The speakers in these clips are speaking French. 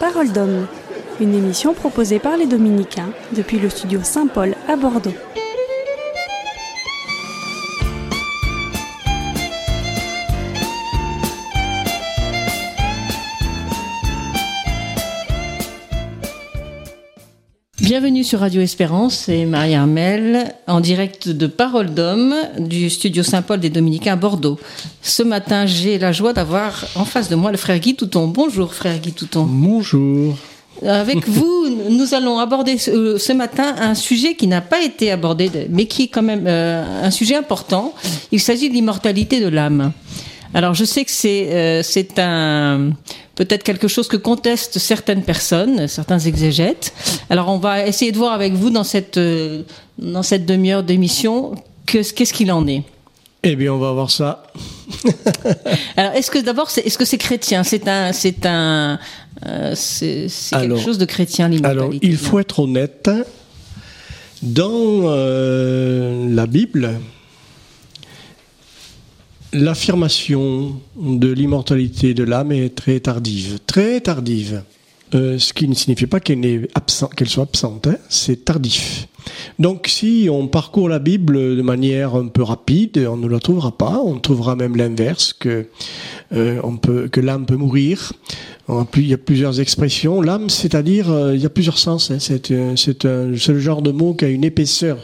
Parole d'homme, une émission proposée par les Dominicains depuis le studio Saint-Paul à Bordeaux. Bienvenue sur Radio Espérance, c'est Marie Armel en direct de Parole d'Homme du studio Saint-Paul des Dominicains à Bordeaux. Ce matin, j'ai la joie d'avoir en face de moi le frère Guy Touton. Bonjour frère Guy Touton. Bonjour. Avec vous, nous allons aborder ce, matin un sujet qui n'a pas été abordé, mais qui est quand même euh, un sujet important. Il s'agit de l'immortalité de l'âme. Alors je sais que c'est euh, c'est un peut-être quelque chose que contestent certaines personnes, certains exégètes. Alors on va essayer de voir avec vous dans cette euh, dans cette demi-heure d'émission qu'est-ce qu'il en est. Eh bien, on va voir ça. Alors, est-ce que d'abord, est-ce que c'est chrétien? C'est un, c'est un, euh, c'est quelque chose de chrétien Alors, il faut être honnête. Dans la Bible, L'affirmation de l'immortalité de l'âme est très tardive, très tardive. Euh, ce qui ne signifie pas qu'elle soit absente, hein. c'est tardif. Donc si on parcourt la Bible de manière un peu rapide, on ne la trouvera pas. On trouvera même l'inverse, que, euh, l'âme peut mourir. Il y a plusieurs expressions. L'âme, c'est-à-dire, euh, il y a plusieurs sens. Hein. C'est, euh, c'est, le genre de mot qui a une épaisseur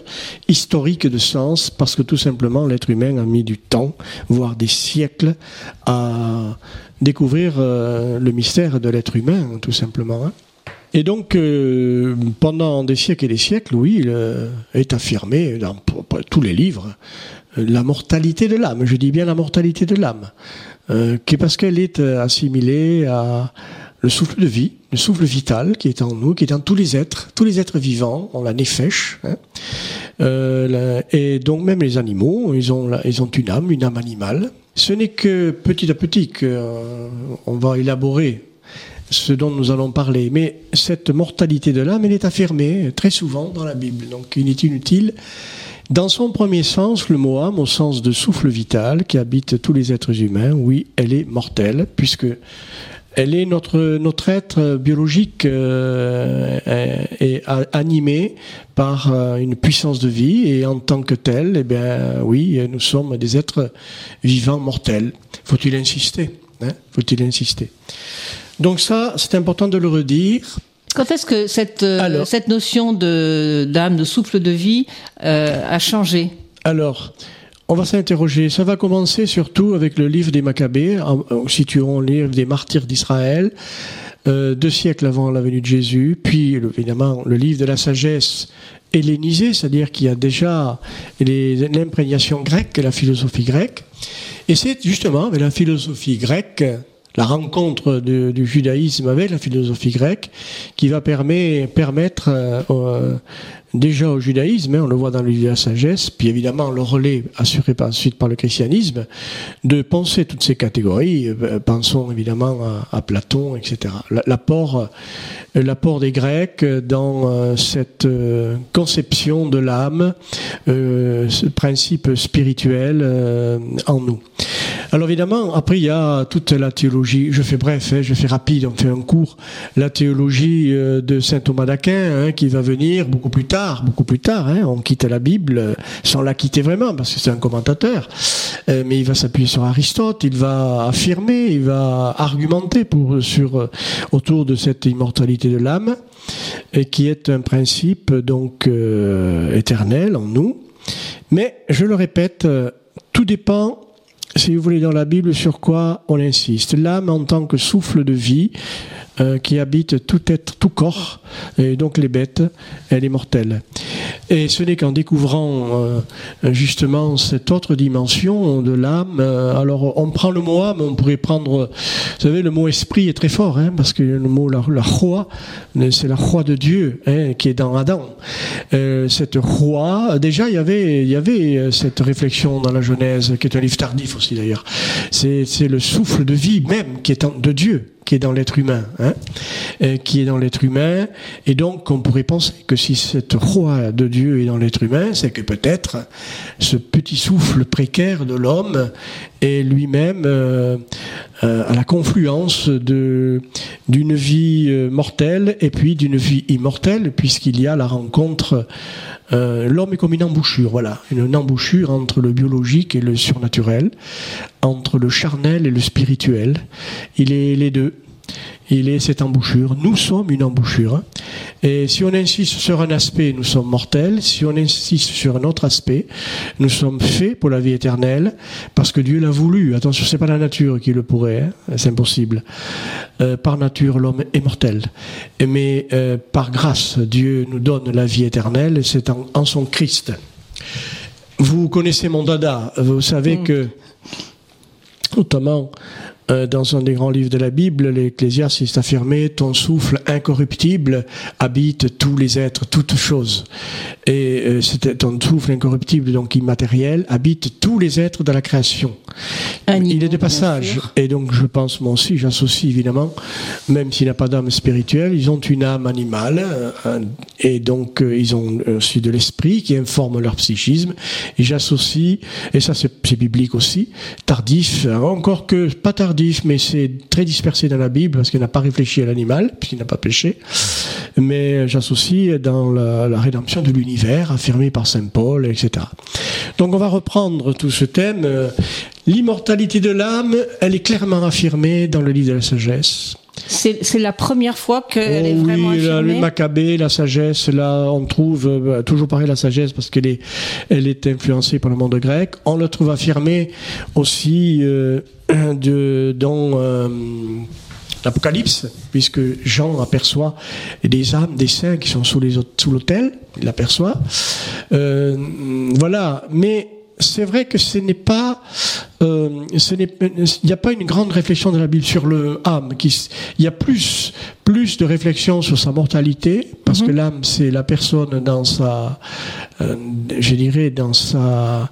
historique de sens, parce que tout simplement, l'être humain a mis du temps, voire des siècles, à découvrir le mystère de l'être humain, tout simplement. Hein. Et donc, euh, pendant des siècles et des siècles, oui, il euh, est affirmé dans tous les livres euh, la mortalité de l'âme. Je dis bien la mortalité de l'âme, qui parce qu'elle est assimilée à le souffle de vie, le souffle vital qui est en nous, qui est dans tous les êtres, tous les êtres vivants, on la néfèche. Hein. et donc même les animaux, ils ont, ils ont une âme, une âme animale. Ce n'est que petit à petit qu'on va élaborer ce dont nous allons parler. Mais cette mortalité de l'âme, elle est affirmée très souvent dans la Bible. Donc il est inutile. Dans son premier sens, le mot âme, au sens de souffle vital qui habite tous les êtres humains, oui, elle est mortelle, puisque elle est notre, être biologique euh, et animé par euh, une puissance de vie et en tant que tel, eh bien, oui, nous sommes des êtres vivants mortels. Faut-il insister hein? Faut-il insister? Donc ça, c'est important de le redire. Quand est-ce que cette, euh, cette notion d'âme, de souffle de vie euh, a changé? Alors, on va s'interroger. Ça va commencer surtout avec le livre des Maccabées, situons le livre des martyrs d'Israël, euh, deux siècles avant la venue de Jésus, puis évidemment le livre de la sagesse hellénisée, c'est-à-dire qu'il y a déjà l'imprégnation grecque, la philosophie grecque. Et c'est justement avec la philosophie grecque la rencontre du judaïsme avec la philosophie grecque qui va permettre euh, déjà au judaïsme, hein, on le voit dans le livre de la sagesse, puis évidemment le relais assuré par, ensuite par le christianisme, de penser toutes ces catégories. Euh, pensons évidemment à, Platon, etc. L'apport, euh, des Grecs dans euh, cette conception de l'âme, ce principe spirituel en nous. Alors évidemment, après il y a toute la théologie. Je fais bref, hein, je fais rapide, on fait un cours. La théologie de saint Thomas d'Aquin, hein, qui va venir beaucoup plus tard beaucoup plus tard. Hein, on quitte la Bible euh, sans la quitter vraiment, parce que c'est un commentateur. Euh, mais il va s'appuyer sur Aristote, il va affirmer, il va argumenter sur, euh, autour de cette immortalité de l'âme, qui est un principe donc éternel en nous. Mais je le répète, tout dépend si vous voulez, dans la Bible, sur quoi on insiste. L'âme en tant que souffle de vie, euh, qui habite tout être, tout corps, et donc les bêtes, elle est mortelle. Et ce n'est qu'en découvrant euh, justement cette autre dimension de l'âme, euh, alors on prend le mot âme, on pourrait prendre, vous savez, le mot esprit est très fort, hein, parce que le mot la, la roi, c'est la roi de Dieu hein, qui est dans Adam. cette roi, déjà il y avait, il y avait cette réflexion dans la Genèse, qui est un livre tardif aussi d'ailleurs. C'est le souffle de vie même qui est de Dieu qui est dans l'être humain, hein, euh, qui est dans l'être humain. Et donc, on pourrait penser que si cette roi de Dieu est dans l'être humain, c'est que peut-être ce petit souffle précaire de l'homme est lui-même euh, euh, à la confluence d'une vie mortelle et puis d'une vie immortelle, puisqu'il y a la rencontre. L'homme est comme une embouchure, voilà, une embouchure entre le biologique et le surnaturel, entre le charnel et le spirituel. Il est les deux il est cette embouchure. Nous sommes une embouchure. Et si on insiste sur un aspect, nous sommes mortels. Si on insiste sur un autre aspect, nous sommes faits pour la vie éternelle, parce que Dieu l'a voulu. Attention, c'est pas la nature qui le pourrait, hein. c'est impossible. Euh, par nature, l'homme est mortel. Mais euh, par grâce, Dieu nous donne la vie éternelle, c'est en, son Christ. Vous connaissez mon dada, vous savez mm. que, notamment, euh, dans un des grands livres de la Bible, l'Ecclésiaste affirmé ton souffle incorruptible habite tous les êtres, toutes choses. Et euh, ton souffle incorruptible, donc immatériel, habite tous les êtres de la création. Il est de passage. Et donc, je pense, moi aussi, j'associe évidemment, même s'il n'a pas d'âme spirituelle, ils ont une âme animale, euh, et donc ils ont aussi de l'esprit qui informe leur psychisme. Et j'associe, et ça c'est biblique aussi, tardif, encore que pas tardif mais c'est très dispersé dans la Bible parce qu'il n'a pas réfléchi à l'animal, puisqu'il n'a pas péché. Mais j'associe dans la, rédemption de l'univers, affirmé par Saint Paul, etc. Donc on va reprendre tout ce thème. L'immortalité de l'âme, elle est clairement affirmée dans le livre de la sagesse. C'est la première fois qu'elle est oh vraiment oui, affirmée. Le Maccabée, la sagesse, là, on trouve euh, toujours pareil la sagesse parce qu'elle est, elle est influencée par le monde grec. On la trouve affirmée aussi euh, de, dans euh, l'Apocalypse, puisque Jean aperçoit des âmes, des saints qui sont sous l'autel, il l'aperçoit. Voilà, mais c'est vrai que ce n'est pas, euh, il n'y a pas une grande réflexion de la Bible sur le âme. Qui, il y a plus, plus de réflexion sur sa mortalité, parce que mhm. l'âme c'est la personne dans sa, euh, je dirais dans sa,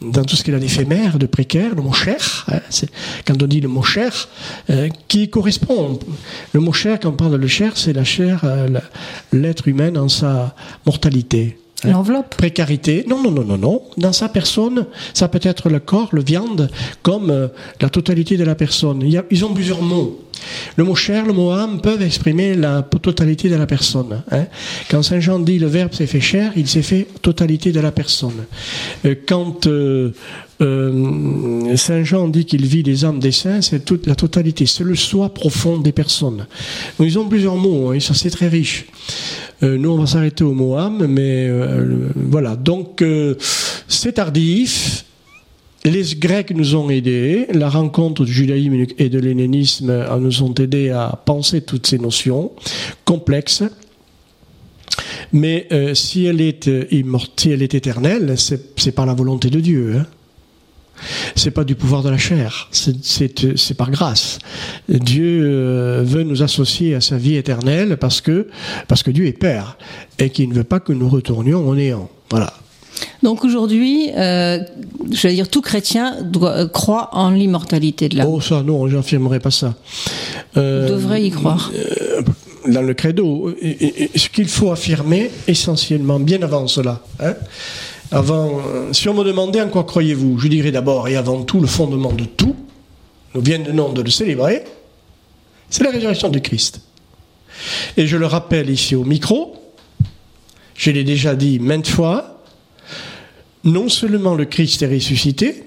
dans tout ce qu'elle a d'éphémère, de précaire, le mot cher. Hein, quand on dit le mot cher, euh, qui correspond. Le mot cher, quand on parle de le cher, c'est la chair, l'être humain dans sa mortalité. Hein? L'enveloppe. Précarité. Non, non, non, non, non. Dans sa personne, ça peut être le corps, le viande, comme euh, la totalité de la personne. Il y a, ils ont plusieurs mots. Le mot chair, le mot âme peuvent exprimer la totalité de la personne. Hein. Quand Saint Jean dit le Verbe s'est fait chair, il s'est fait totalité de la personne. Euh, quand euh, euh, Saint Jean dit qu'il vit les âmes des saints, c'est toute la totalité, c'est le soi profond des personnes. Ils ont plusieurs mots, hein, ça c'est très riche. nous, on va s'arrêter au mot âme, mais voilà. Donc, c'est tardif, les Grecs nous ont aidés, la rencontre du judaïsme et de l'hellénisme nous ont aidés à penser toutes ces notions complexes. Mais euh, si, elle est, euh, si elle est éternelle, c'est par la volonté de Dieu. Hein. C'est pas du pouvoir de la chair, c'est par grâce. Dieu euh, veut nous associer à sa vie éternelle parce que, parce que Dieu est Père et qu'il ne veut pas que nous retournions au néant. Voilà. Donc aujourd'hui, euh, je veux dire, tout chrétien doit, euh, croit en l'immortalité de l'âme. Oh ça, non, j'affirmerai pas ça. Euh, devrait y croire. Dans le credo, ce qu'il faut affirmer essentiellement, bien avant cela, hein, avant, si on me demandait en quoi croyez-vous, je dirais d'abord et avant tout le fondement de tout, nous nom de le célébrer, c'est la résurrection de Christ. Et je le rappelle ici au micro, je l'ai déjà dit maintes fois, non seulement le Christ est ressuscité,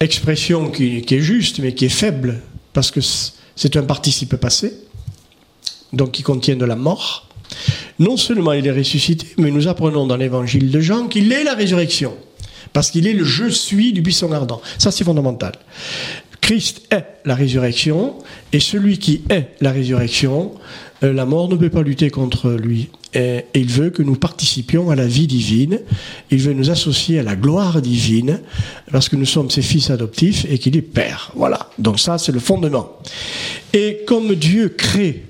expression qui, est juste mais qui est faible parce que c'est un participe passé, donc qui contient de la mort. Non seulement il est ressuscité, mais nous apprenons dans l'évangile de Jean qu'il est la résurrection, parce qu'il est le je suis du buisson ardent. Ça c'est fondamental. Christ est la résurrection, et celui qui est la résurrection, euh, la mort ne peut pas lutter contre lui. Et il veut que nous participions à la vie divine, il veut nous associer à la gloire divine, parce que nous sommes ses fils adoptifs et qu'il est Père. Voilà, donc ça c'est le fondement. Et comme Dieu crée,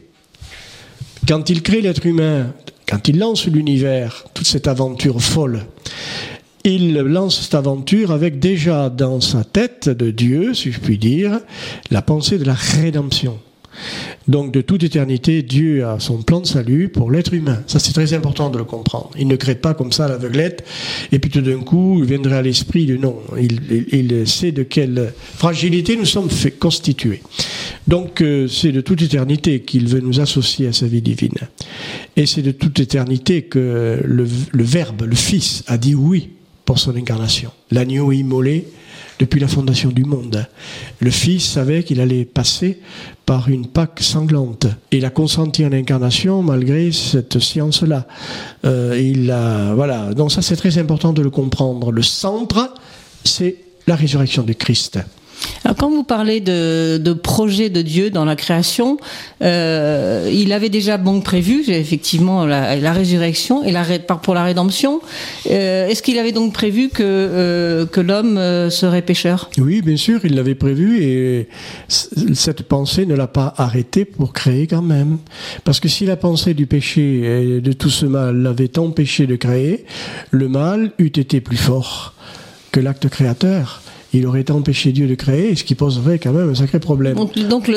quand il crée l'être humain, quand il lance l'univers, toute cette aventure folle, il lance cette aventure avec déjà dans sa tête de Dieu, si je puis dire, la pensée de la rédemption. Donc de toute éternité, Dieu a son plan de salut pour l'être humain. Ça c'est très important de le comprendre. Il ne crée pas comme ça l'aveuglette et puis tout d'un coup il viendrait à l'esprit de non. Il, sait de quelle fragilité nous sommes constitués. Donc euh, c'est de toute éternité qu'il veut nous associer à sa vie divine. Et c'est de toute éternité que le, le Verbe, le Fils, a dit oui pour son incarnation. L'agneau immolé depuis la fondation du monde. Le Fils savait qu'il allait passer par une Pâque sanglante. Il a consenti en incarnation malgré cette science-là. Euh, il a, voilà. Donc ça, c'est très important de le comprendre. Le centre, c'est la résurrection de Christ. Quand vous parlez de, de, projet de Dieu dans la création, euh, il avait déjà bon prévu effectivement la, résurrection et la, pour la rédemption. Euh, Est-ce qu'il avait donc prévu que, euh, que l'homme serait pécheur? Oui, bien sûr, il l'avait prévu et cette pensée ne l'a pas arrêté pour créer quand même. Parce que si la pensée du péché et de tout ce mal l'avait empêché de créer, le mal eût été plus fort que l'acte créateur il aurait empêché Dieu de créer, ce qui poserait quand même un sacré problème. Donc,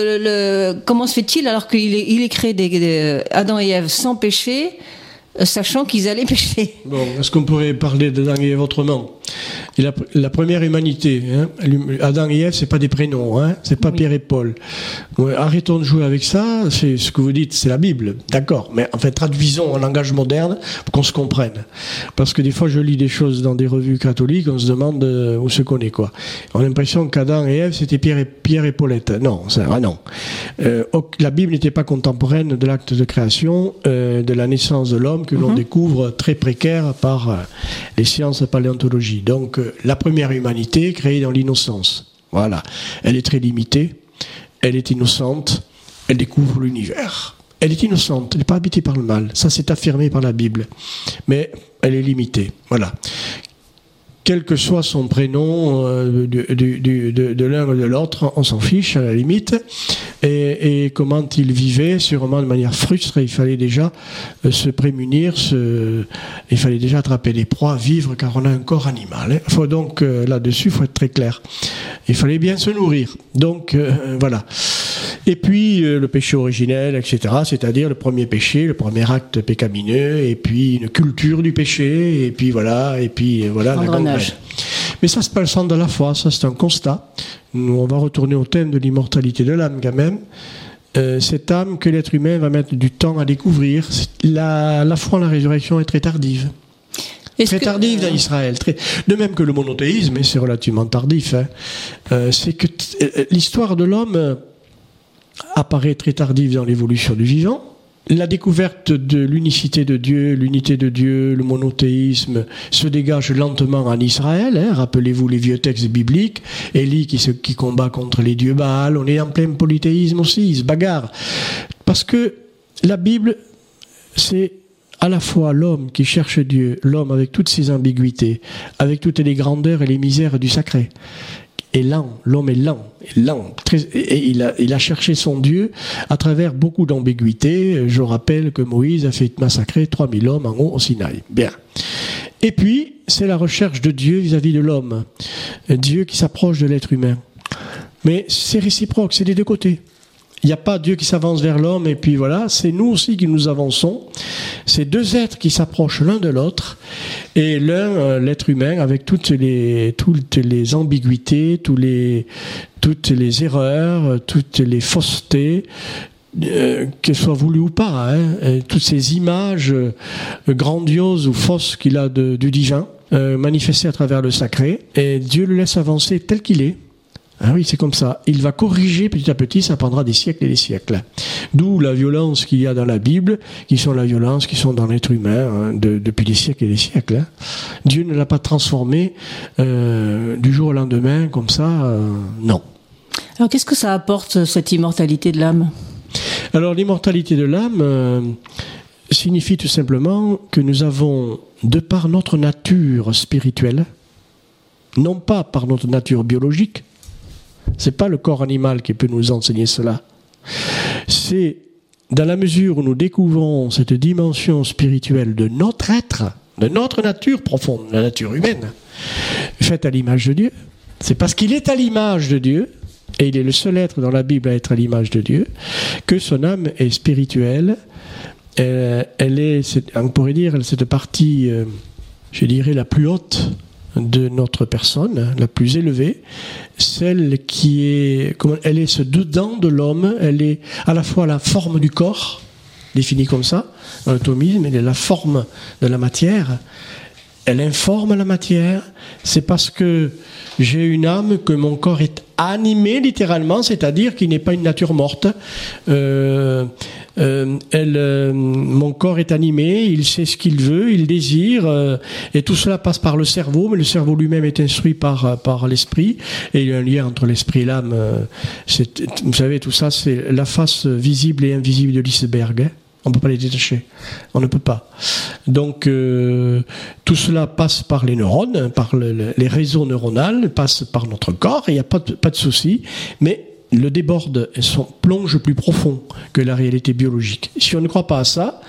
comment se fait-il alors qu'il est, créé Adam et Ève sans péché, sachant qu'ils allaient pécher Bon, est-ce qu'on pourrait parler d'Adam et Ève autrement? La, la, première humanité, hein, Adam et Ève, c'est pas des prénoms, hein, c'est pas Pierre et Paul. arrêtons de jouer avec ça. C'est ce que vous dites, c'est la Bible, d'accord. Mais en fait, traduisons en langage moderne pour qu'on se comprenne. Parce que des fois, je lis des choses dans des revues catholiques, on se demande euh, où se connaît quoi. On a l'impression qu'Adam et Ève, c'était Pierre et, Pierre et Paulette. Non, ça, ah non. Euh, la Bible n'était pas contemporaine de l'acte de création, euh, de la naissance de l'homme que l'on mhm. découvre très précaire par euh, les sciences de paléontologie. Donc la première humanité créée dans l'innocence. Voilà. Elle est très limitée, elle est innocente, elle découvre l'univers. Elle est innocente, elle n'est pas habitée par le mal. Ça, c'est affirmé par la Bible. Mais elle est limitée. Voilà quel que soit son prénom euh, de, l'un ou de l'autre, on s'en fiche à la limite. Et, comment il vivait, sûrement de manière frustre, il fallait déjà euh, se prémunir, il fallait déjà attraper les proies, vivre, car on a un corps animal. Hein. faut donc, euh, là-dessus, il faut être très clair. Il fallait bien se nourrir. Donc, voilà. Et puis euh, le péché originel, etc., c'est-à-dire le premier péché, le premier acte pécamineux, et puis une culture du péché, et puis voilà, et puis euh, voilà la Mais ça, c'est pas le centre de la foi, ça c'est un constat. Nous, on va retourner au thème de l'immortalité de l'âme quand même. Euh, cette âme que l'être humain va mettre du temps à découvrir, la, la foi en la résurrection est très tardive. très tardive dans Israël. De même que le monothéisme, et c'est relativement tardif, hein. c'est que l'histoire de l'homme apparaît très tardive dans l'évolution du vivant. La découverte de l'unicité de Dieu, l'unité de Dieu, le monothéisme se dégage lentement en Israël. Hein. Rappelez-vous les vieux textes bibliques. Élie qui, qui combat contre les dieux Baal. On est en plein polythéisme aussi, il se bagarre. Parce que la Bible, c'est à la fois l'homme qui cherche Dieu, l'homme avec toutes ses ambiguïtés, avec toutes les grandeurs et les misères du sacré, est lent, l'homme est lent, lent. et il a, cherché son Dieu à travers beaucoup d'ambiguïtés. Je rappelle que Moïse a fait massacrer 3000 hommes en haut au Sinaï. Bien. Et puis, c'est la recherche de Dieu vis-à-vis de l'homme. Dieu qui s'approche de l'être humain. Mais c'est réciproque, c'est des deux côtés. Il n'y a pas Dieu qui s'avance vers l'homme et puis voilà, c'est nous aussi qui nous avançons. C'est deux êtres qui s'approchent l'un de l'autre et l'un, euh, l'être humain, avec toutes les, ambiguïtés, toutes les erreurs, toutes les faussetés, euh, qu'elles soient voulues ou pas, hein, toutes ces images euh, grandioses ou fausses qu'il a du divin, manifestées à travers le sacré, et Dieu le laisse avancer tel qu'il est. Ah oui, c'est comme ça. Il va corriger petit à petit, ça prendra des siècles et des siècles. D'où la violence qu'il y a dans la Bible, qui sont la violence qui sont dans l'être humain hein, depuis des siècles et des siècles. Hein. Dieu ne l'a pas transformé euh, du jour au lendemain comme ça, euh, non. Alors qu'est-ce que ça apporte cette immortalité de l'âme? Alors l'immortalité de l'âme euh, signifie tout simplement que nous avons, de par notre nature spirituelle, non pas par notre nature biologique, c'est pas le corps animal qui peut nous enseigner cela. C'est dans la mesure où nous découvrons cette dimension spirituelle de notre être, de notre nature profonde, la nature humaine, faite à l'image de Dieu. C'est parce qu'il est à l'image de Dieu, et il est le seul être dans la Bible à être à l'image de Dieu, que son âme est spirituelle. Euh, elle est, on pourrait dire, cette partie, euh, je dirais, la plus haute de notre personne, la plus élevée, celle qui est, elle est ce dedans de l'homme, elle est à la fois la forme du corps, définie comme ça, dans l'atomisme, elle est la forme de la matière, elle informe la matière, c'est parce que j'ai une âme que mon corps est animé littéralement, c'est-à-dire qu'il n'est pas une nature morte. Euh, euh, elle, euh, mon corps est animé, il sait ce qu'il veut, il désire, et tout cela passe par le cerveau, mais le cerveau lui-même est instruit par, par l'esprit, et il y a un lien entre l'esprit et l'âme. vous savez, tout ça, c'est la face visible et invisible de l'iceberg. On ne peut pas les détacher. On ne peut pas. Donc euh, tout cela passe par les neurones, par les réseaux neuronaux, passe par notre corps, il n'y a pas de, pas de souci. Mais le déborde son plonge plus profond que la réalité biologique. Si on ne croit pas à ça,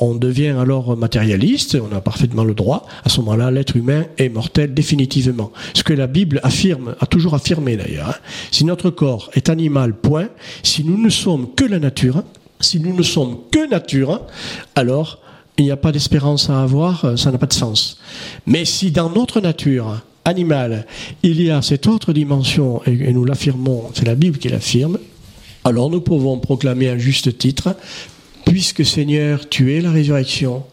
on devient alors matérialiste, on a parfaitement le droit. À ce moment-là, l'être humain est mortel définitivement. Ce que la Bible affirme, a toujours affirmé d'ailleurs. Hein. Si notre corps est animal, point, si nous ne sommes que la nature, si nous ne sommes que nature, alors il n'y a pas d'espérance à avoir, euh, ça n'a pas de sens. Mais si dans notre nature animale, il y a cette autre dimension, et nous l'affirmons, c'est la Bible qui l'affirme, alors nous pouvons proclamer à juste titre, puisque Seigneur, tu es la résurrection,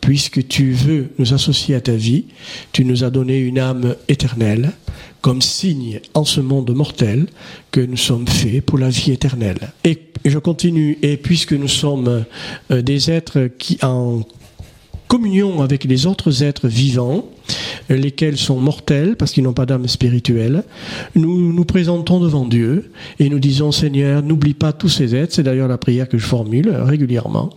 puisque tu veux nous associer à ta vie, tu nous as donné une âme éternelle, comme signe en ce monde mortel que nous sommes faits pour la vie éternelle. Je continue, et puisque nous sommes euh, des êtres qui en communion avec les autres êtres vivants, lesquels sont mortels parce qu'ils n'ont pas d'âme spirituelle, nous nous présentons devant Dieu et nous disons Seigneur, n'oublie pas tous ces êtres, c'est d'ailleurs la prière que je formule régulièrement,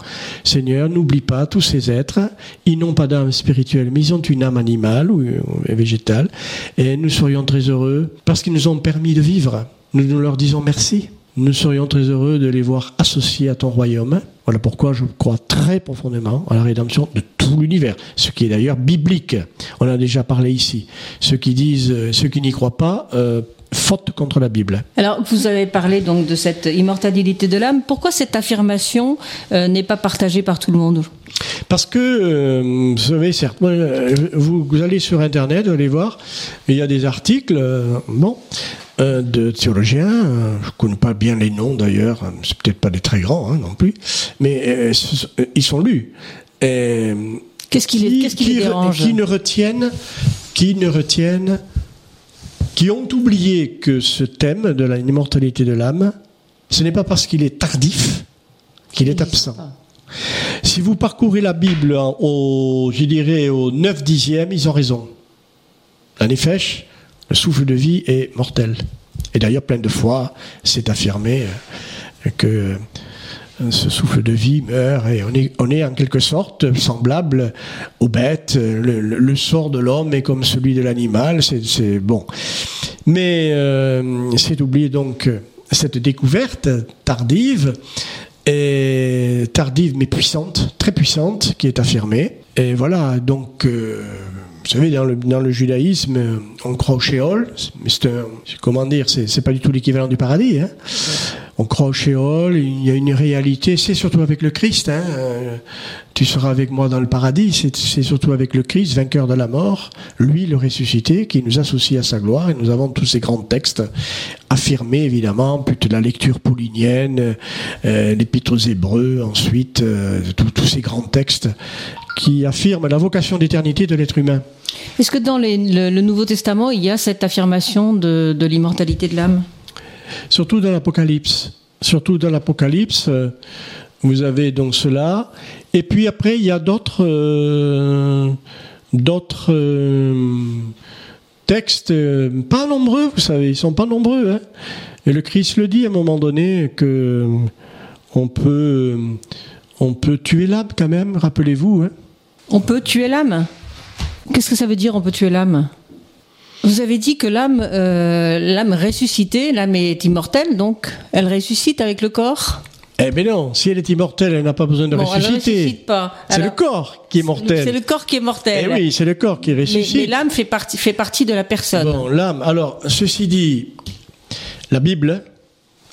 Seigneur, n'oublie pas tous ces êtres, ils n'ont pas d'âme spirituelle, mais ils ont une âme animale ou végétale, et nous serions très heureux parce qu'ils nous ont permis de vivre. Nous nous leur disons merci. Nous serions très heureux de les voir associés à ton royaume. Voilà pourquoi je crois très profondément à la rédemption de tout l'univers, ce qui est d'ailleurs biblique. On a déjà parlé ici. Ceux qui disent, euh, ceux qui n'y croient pas, euh, faute contre la Bible. Alors, vous avez parlé donc de cette immortalité de l'âme. Pourquoi cette affirmation euh, n'est pas partagée par tout le monde? Parce que, vous savez, certes, vous, vous, allez sur Internet, vous allez voir, il y a des articles, bon, de théologiens, euh, je ne connais pas bien les noms d'ailleurs, c'est peut-être pas des très grands hein, non plus, mais euh, euh, ils sont lus. Qu'est-ce qui, les, qui, dérange Qui ne retiennent, qui ne retiennent, qui ont oublié que ce thème de l'immortalité de l'âme, ce n'est pas parce qu'il est tardif qu'il est absent. Si vous parcourez la Bible au, je dirais, au 9 dixième, ils ont raison. La Nefesh, le souffle de vie est mortel. Et d'ailleurs, plein de fois, c'est affirmé euh, que euh, ce souffle de vie meurt et on est, en quelque sorte semblable aux bêtes. Le, sort de l'homme est comme celui de l'animal. C'est bon. Mais euh, c'est oublier donc cette découverte tardive et tardive mais puissante, très puissante, qui est affirmée. Et voilà, donc vous savez, dans le, dans le judaïsme, on croit au Sheol, mais c'est comment dire, c'est pas du tout l'équivalent du paradis. Hein. On croit au Sheol, il y a une réalité, c'est surtout avec le Christ. Hein. Tu seras avec moi dans le paradis, c'est surtout avec le Christ, vainqueur de la mort, lui le ressuscité, qui nous associe à sa gloire. Et nous avons tous ces grands textes affirmés, évidemment, puis la lecture paulinienne, euh, l'épître aux Hébreux, ensuite, euh, tous ces grands textes qui affirment la vocation d'éternité de l'être humain. Est-ce que dans le, Nouveau Testament, il y a cette affirmation de, l'immortalité de l'âme? Surtout dans l'Apocalypse. Surtout dans l'Apocalypse, euh, vous avez donc cela. Et puis après, il y a d'autres euh, euh, textes, pas nombreux, vous savez, ils sont pas nombreux. Hein. Et le Christ le dit à un moment donné que on peut on peut tuer l'âme quand même, rappelez-vous. Hein. On peut tuer l'âme? Qu'est-ce que ça veut dire on peut tuer l'âme? Vous avez dit que l'âme, euh, l'âme ressuscitée, l'âme est immortelle, donc elle ressuscite avec le corps Eh bien non, si elle est immortelle, elle n'a pas besoin de Bon, elle ressusciter. ressuscite pas. C'est le corps qui est mortel. C'est le corps qui est mortel. Eh oui, c'est le corps qui mais, ressuscite. mais l'âme fait partie, fait partie de la personne. Bon, l'âme. Alors, ceci dit, la Bible,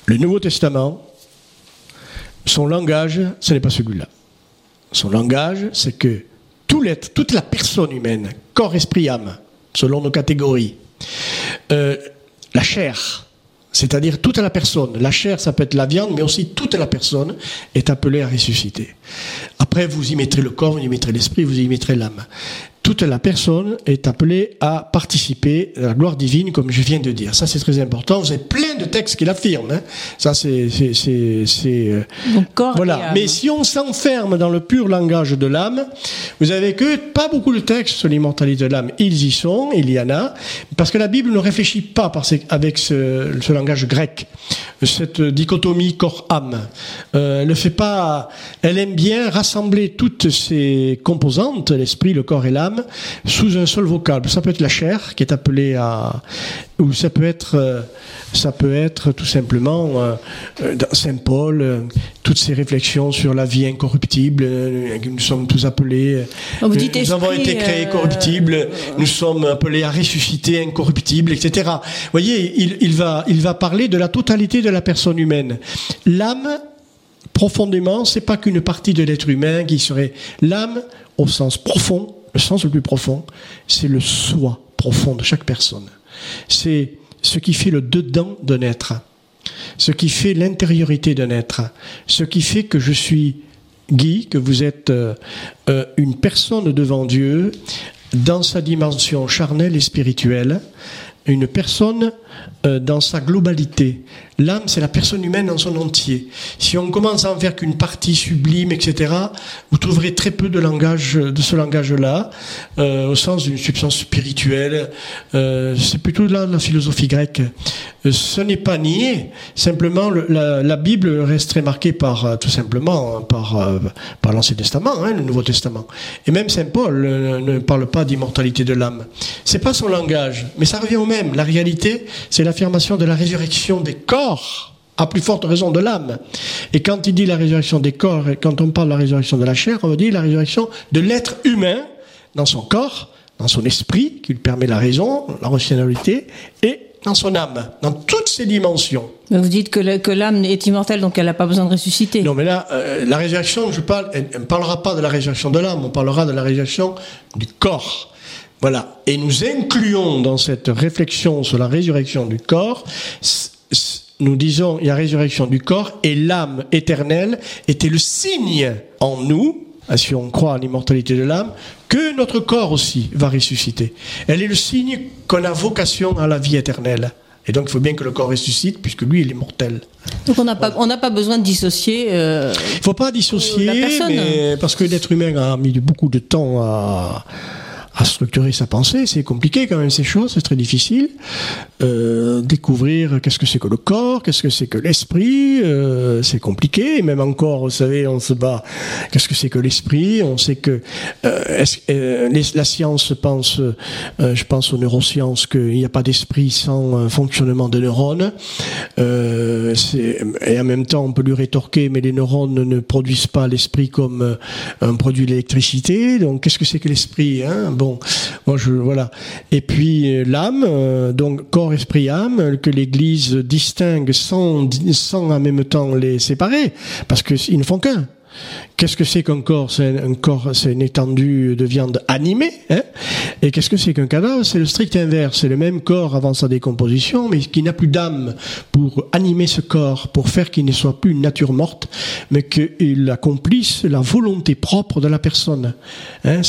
le Nouveau Testament, son langage, ce n'est pas celui-là. Son langage, c'est que tout l'être, toute la personne humaine, corps, esprit, âme, selon nos catégories, euh, la chair, c'est-à-dire toute la personne, la chair, ça peut être la viande, mais aussi toute la personne est appelée à ressusciter. Après, vous y mettrez le corps, vous y mettrez l'esprit, vous y mettrez l'âme. Toute la personne est appelée à participer à la gloire divine, comme je viens de dire. Ça, c'est très important. Vous avez plein de textes qui l'affirment. hein. Ça, c'est, c'est, c'est, c'est, euh, voilà. Mais si on s'enferme dans le pur langage de l'âme, vous avez que pas beaucoup de textes sur l'immortalité de l'âme. Ils y sont, il y en a, parce que la Bible ne réfléchit pas par avec ce, ce langage grec, cette dichotomie corps-âme. Euh, elle ne fait pas. Elle aime bien rassembler toutes ces composantes, l'esprit, le corps et l'âme, sous un seul vocable. Ça peut être la chair qui est appelée à, ou ça peut être, euh, ça peut être tout simplement euh, euh, dans Saint Paul, euh, toutes ces réflexions sur la vie incorruptible. euh, Nous sommes tous appelés. dites nous avons été créés corruptibles. Nous sommes appelés à ressusciter incorruptibles, etc. Vous voyez, il, il va, il va parler de la totalité de la personne humaine. L'âme profondément, c'est pas qu'une partie de l'être humain qui serait l'âme au sens profond, le sens le plus profond, c'est le soi profond de chaque personne. C'est ce qui fait le dedans d'un être, ce qui fait l'intériorité d'un être, ce qui fait que je suis Guy, que vous êtes euh, euh, une personne devant Dieu dans sa dimension charnelle et spirituelle, une personne euh, dans sa globalité. L'âme, c'est la personne humaine dans son entier. Si on commence à en faire qu'une partie sublime, etc., vous trouverez très peu de langage, de ce langage-là, euh, au sens d'une substance spirituelle. Euh, c'est plutôt là la philosophie grecque. Ce n'est pas nié. Simplement, le- la, Bible reste très marquée par, tout simplement, euh, par l'Ancien Testament, hein, le Nouveau Testament. Et même Saint Paul ne parle pas d'immortalité de l'âme. C'est pas son langage, mais ça revient au même. La réalité, c'est l'affirmation de la résurrection des corps, à plus forte raison de l'âme. Et quand il dit la résurrection des corps, et quand on parle de la résurrection de la chair, on veut dire la résurrection de l'être humain dans son corps, dans son esprit, qui lui permet la raison, la rationalité, et dans son âme, dans toutes ses dimensions. Mais vous dites que l'âme est immortelle, donc elle n'a pas besoin de ressusciter. Non, mais là, euh, la résurrection, je parle, elle ne parlera pas de la résurrection de l'âme, on parlera de la résurrection du corps. Voilà. Et nous incluons dans cette réflexion sur la résurrection du corps, nous disons, il y a résurrection du corps et l'âme éternelle était le signe en nous, si on croit à l'immortalité de l'âme, que notre corps aussi va ressusciter. Elle est le signe qu'on a vocation à la vie éternelle. Et donc il faut bien que le corps ressuscite, puisque lui, il est mortel. Donc on n'a pas, on pas besoin de dissocier. euh, Il faut pas dissocier, La personne. mais parce que l'être humain a mis beaucoup de temps à, à structurer sa pensée. C'est compliqué quand même ces choses, c'est très difficile. Euh, découvrir qu'est-ce que c'est que le corps, qu'est-ce que c'est que l'esprit, euh, c'est compliqué. Et même encore, vous savez, on se bat. Qu'est-ce que c'est que l'esprit? On sait que euh, la science pense, je pense aux neurosciences, qu'il n'y a pas d'esprit sans fonctionnement de neurones. Et en même temps, on peut lui rétorquer, mais les neurones ne produisent pas l'esprit comme un produit d'électricité. Donc, qu'est-ce que c'est que l'esprit hein? Voilà. Et puis euh, l'âme, euh, donc corps, esprit, âme, que l'Église distingue sans, sans en même temps les séparer, parce qu'ils ne font qu'un. Qu'est-ce que c'est qu'un corps C'est un, corps, c'est une étendue de viande animée. Hein et qu'est-ce que c'est qu'un cadavre C'est le strict inverse. C'est le même corps avant sa décomposition, mais qui n'a plus d'âme pour animer ce corps, pour faire qu'il ne soit plus une nature morte, mais qu'il accomplisse la volonté propre de la personne. Hein,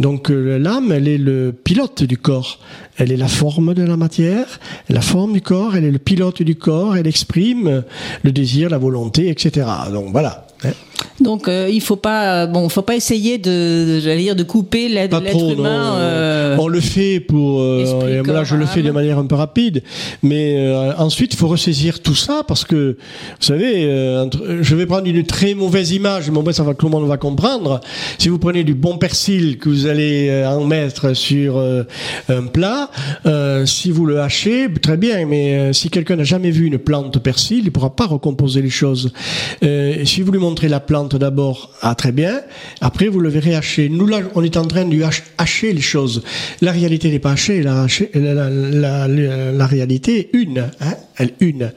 donc euh, l'âme, elle est le pilote du corps. Elle est la forme de la matière, la forme du corps. Elle est le pilote du corps. Elle exprime le désir, la volonté, etc. Donc voilà. hein. Donc euh, il faut pas bon faut pas essayer de j'allais dire de couper l'être humain. euh, On le fait pour. euh, là, je le fais de manière un peu rapide, mais euh, ensuite, il faut ressaisir tout ça parce que, vous savez, euh, je vais prendre une très mauvaise image, mais au moins ça va tout le monde va comprendre. Si vous prenez du bon persil que vous allez euh, en mettre sur euh, un plat, euh, si vous le hachez, très bien, mais euh, si quelqu'un n'a jamais vu une plante persil, il pourra pas recomposer les choses. Euh, et si vous lui montrez la plante d'abord, ah très bien. Après, vous le verrez hacher. Nous là, on est en train de hacher les choses. La réalité n'est pas hachée. La, réalité est une. Hein elle une.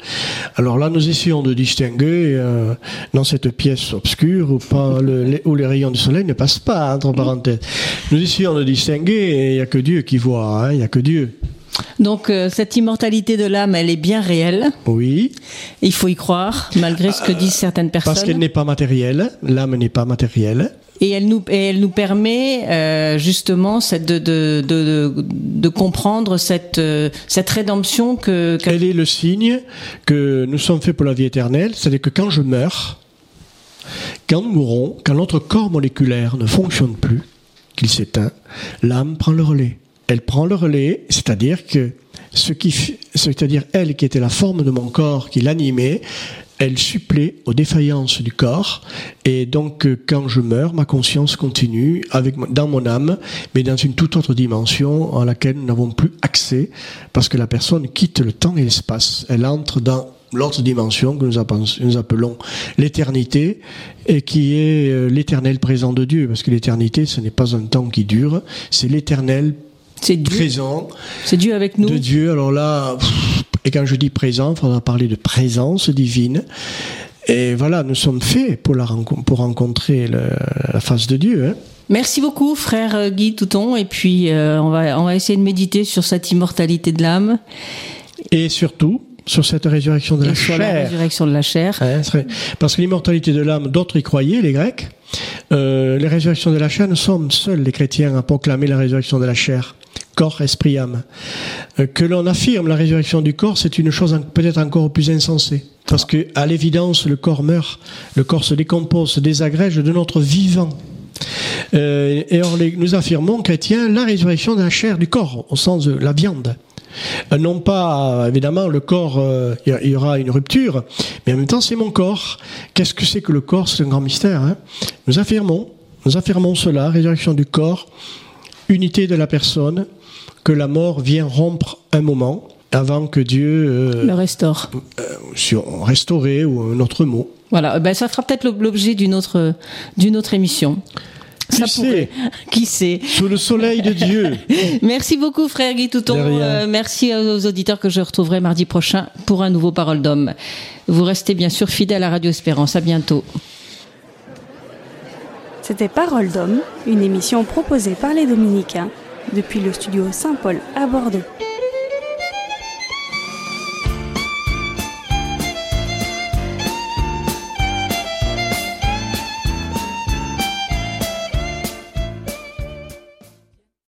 Alors là, nous essayons de distinguer euh, dans cette pièce obscure où, pas le- les, où les rayons du soleil ne passent pas, entre parenthèses. Nous essayons de distinguer. et Il n'y a que Dieu qui voit. hein, Il n'y a que Dieu. Donc euh, cette immortalité de l'âme, elle est bien réelle. Oui. Il faut y croire malgré ce que disent certaines personnes. Parce qu'elle n'est pas matérielle. L'âme n'est pas matérielle. Et elle nous, et elle nous permet euh, justement cette, de, de, de, de, comprendre cette, euh, cette rédemption que, Elle est le signe que nous sommes faits pour la vie éternelle, c'est-à-dire que quand je meurs, quand nous mourrons, quand notre corps moléculaire ne fonctionne plus, qu'il s'éteint, l'âme prend le relais. Elle prend le relais, c'est-à-dire que ce qui, c'est-à-dire elle qui était la forme de mon corps, qui l'animait, elle supplée aux défaillances du corps, et donc euh, quand je meurs, ma conscience continue dans mon âme, mais dans une toute autre dimension à laquelle nous n'avons plus accès, parce que la personne quitte le temps et l'espace. Elle entre dans l'autre dimension que nous appelons, nous appelons l'éternité, et qui est euh, l'éternel présent de Dieu, parce que l'éternité, ce n'est pas un temps qui dure, c'est l'éternel c'est Dieu, présent c'est Dieu avec nous. de Dieu. Alors là, et quand je dis présent, il faudra parler de présence divine. Et voilà, nous sommes faits pour, la pour rencontrer le- la face de Dieu. hein. Merci beaucoup, frère euh, Guy Touton. Et puis, euh, on, va, on va essayer de méditer sur cette immortalité de l'âme Et surtout, sur cette résurrection de la sur la chair. résurrection de la chair. Hein, parce que l'immortalité de l'âme, d'autres y croyaient, les Grecs. Euh, les résurrections de la chair, nous sommes seuls, les chrétiens, à proclamer la résurrection de la chair. Corps, esprit, âme. Euh, que l'on affirme la résurrection du corps, c'est une chose en- peut-être encore plus insensée. Parce que, à l'évidence, le corps meurt, le corps se décompose, se désagrège de notre vivant. Euh, et or, les- nous affirmons, chrétiens, la résurrection de la chair du corps, au sens de la viande. Euh, Non pas, évidemment, le corps, euh, il y aura une rupture, mais en même temps, c'est mon corps. Qu'est-ce que c'est que le corps? C'est un grand mystère. hein. nous affirmons, nous affirmons cela, résurrection du corps, unité de la personne, que la mort vient rompre un moment avant que Dieu euh, Le restaure. sur restaurer ou un autre mot. Voilà, ben, ça fera peut-être l'objet d'une autre, d'une autre émission. Qui pourrait. sait Qui sait Sous le soleil de Dieu. Merci beaucoup, frère Guy Touton. Euh, merci aux auditeurs que je retrouverai mardi prochain pour un nouveau Parole d'homme. Vous restez bien sûr fidèles à Radio Espérance. À bientôt. C'était Parole d'homme, une émission proposée par les Dominicains depuis le studio Saint-Paul à Bordeaux.